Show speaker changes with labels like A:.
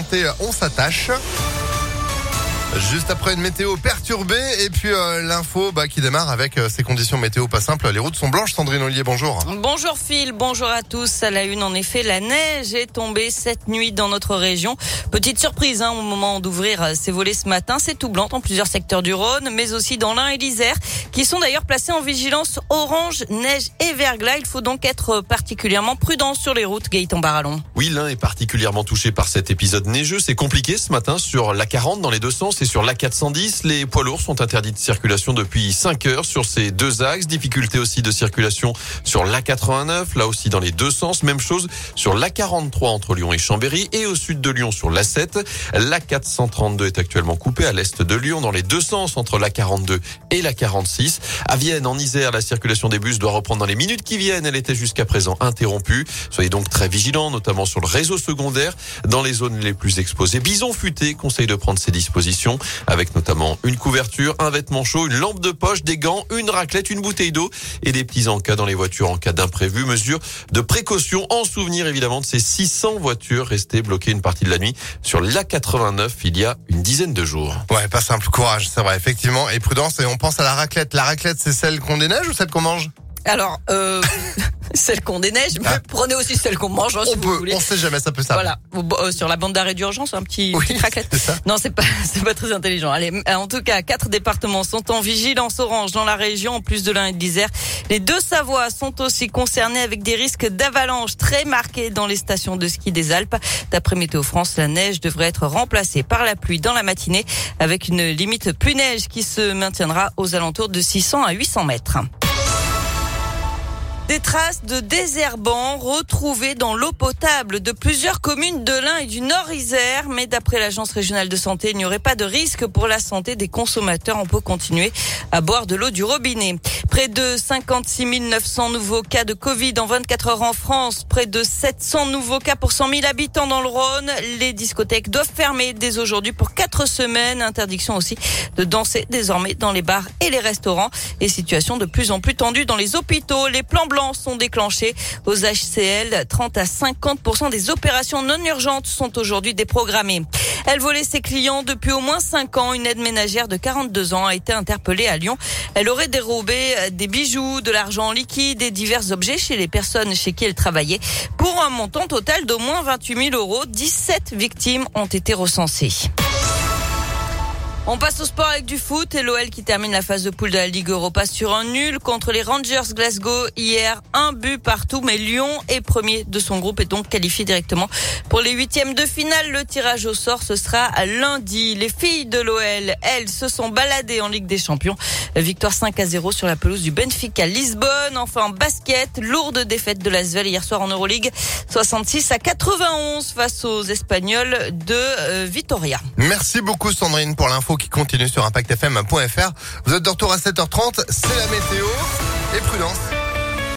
A: santé, on s'attache. Juste après une météo perturbée et puis euh, l'info bah, qui démarre avec euh, ces conditions météo pas simples. Les routes sont blanches. Sandrine Ollier, bonjour.
B: Bonjour Phil, bonjour à tous. À la une, en effet, la neige est tombée cette nuit dans notre région. Petite surprise hein, au moment d'ouvrir ces volets ce matin. C'est tout blanc dans plusieurs secteurs du Rhône, mais aussi dans l'Ain et l'Isère, qui sont d'ailleurs placés en vigilance orange, neige et verglas. Il faut donc être particulièrement prudent sur les routes, Gaëtan Barallon.
C: Oui, l'Ain est particulièrement touché par cet épisode neigeux. C'est compliqué ce matin sur la 40 dans les deux sens et sur la 410. Les poids lourds sont interdits de circulation depuis 5 heures sur ces deux axes. Difficulté aussi de circulation sur la 89, là aussi dans les deux sens. Même chose sur la 43 entre Lyon et Chambéry et au sud de Lyon sur la 7. La 432 est actuellement coupée à l'est de Lyon dans les deux sens entre la 42 et la 46. À Vienne, en Isère, la circulation des bus doit reprendre dans les minutes qui viennent. Elle était jusqu'à présent interrompue. Soyez donc très vigilants, notamment sur le réseau secondaire, dans les zones les plus exposées. Bison futé conseille de prendre ses dispositions avec notamment une couverture, un vêtement chaud, une lampe de poche, des gants, une raclette, une bouteille d'eau et des petits encas dans les voitures en cas d'imprévu. Mesure de précaution en souvenir évidemment de ces 600 voitures restées bloquées une partie de la nuit sur l'A89 il y a une dizaine de jours.
A: Ouais, pas simple. Courage, c'est vrai, effectivement. Et prudence. Et on pense à la raclette. La raclette, c'est celle qu'on déneige ou celle qu'on mange?
B: Alors, euh, celle qu'on déneige, mais
A: Ah.
B: prenez aussi celle qu'on mange, hein, si
A: On
B: vous
A: peut,
B: voulez.
A: on sait jamais, ça peut ça.
B: Voilà, euh, sur la bande d'arrêt d'urgence, un petit,
A: Oui,
B: petite raclette.
A: c'est ça.
B: Non, c'est pas, c'est pas très intelligent. Allez, euh, en tout cas, quatre départements sont en vigilance orange dans la région, en plus de l'Ain et de l'Isère. Les deux Savoies sont aussi concernés avec des risques d'avalanche très marqués dans les stations de ski des Alpes. D'après Météo France, la neige devrait être remplacée par la pluie dans la matinée, avec une limite pluie neige qui se maintiendra aux alentours de 600 à 800 mètres. Des traces de désherbants retrouvées dans l'eau potable de plusieurs communes de l'Ain et du Nord-Isère. Mais d'après l'Agence régionale de santé, il n'y aurait pas de risque pour la santé des consommateurs. On peut continuer à boire de l'eau du robinet. Près de 56 900 nouveaux cas de Covid en 24 heures en France. Près de 700 nouveaux cas pour 100 000 habitants dans le Rhône. Les discothèques doivent fermer dès aujourd'hui pour quatre semaines. Interdiction aussi de danser désormais dans les bars et les restaurants. Et situation de plus en plus tendue dans les hôpitaux. Les plans blancs sont déclenchés aux HCL. 30 à 50% des opérations non urgentes sont aujourd'hui déprogrammées. Elle volait ses clients depuis au moins 5 ans. Une aide ménagère de 42 ans a été interpellée à Lyon. Elle aurait dérobé des bijoux, de l'argent en liquide et divers objets chez les personnes chez qui elle travaillait pour un montant total d'au moins 28 000 euros. 17 victimes ont été recensées. On passe au sport avec du foot et l'OL qui termine la phase de poule de la Ligue Europa sur un nul contre les Rangers Glasgow hier. Un but partout, mais Lyon est premier de son groupe et donc qualifié directement pour les huitièmes de finale. Le tirage au sort, ce sera lundi. Les filles de l'OL, elles, se sont baladées en Ligue des Champions. Victoire 5 à 0 sur la pelouse du Benfica Lisbonne. Enfin, en basket, lourde défaite de l'Asvel hier soir en Euroleague. 66 à 91 face aux Espagnols de euh, Vitoria.
A: Merci beaucoup Sandrine pour l'info qui continue sur impactfm.fr. Vous êtes de retour à 7h30, c'est la météo et prudence.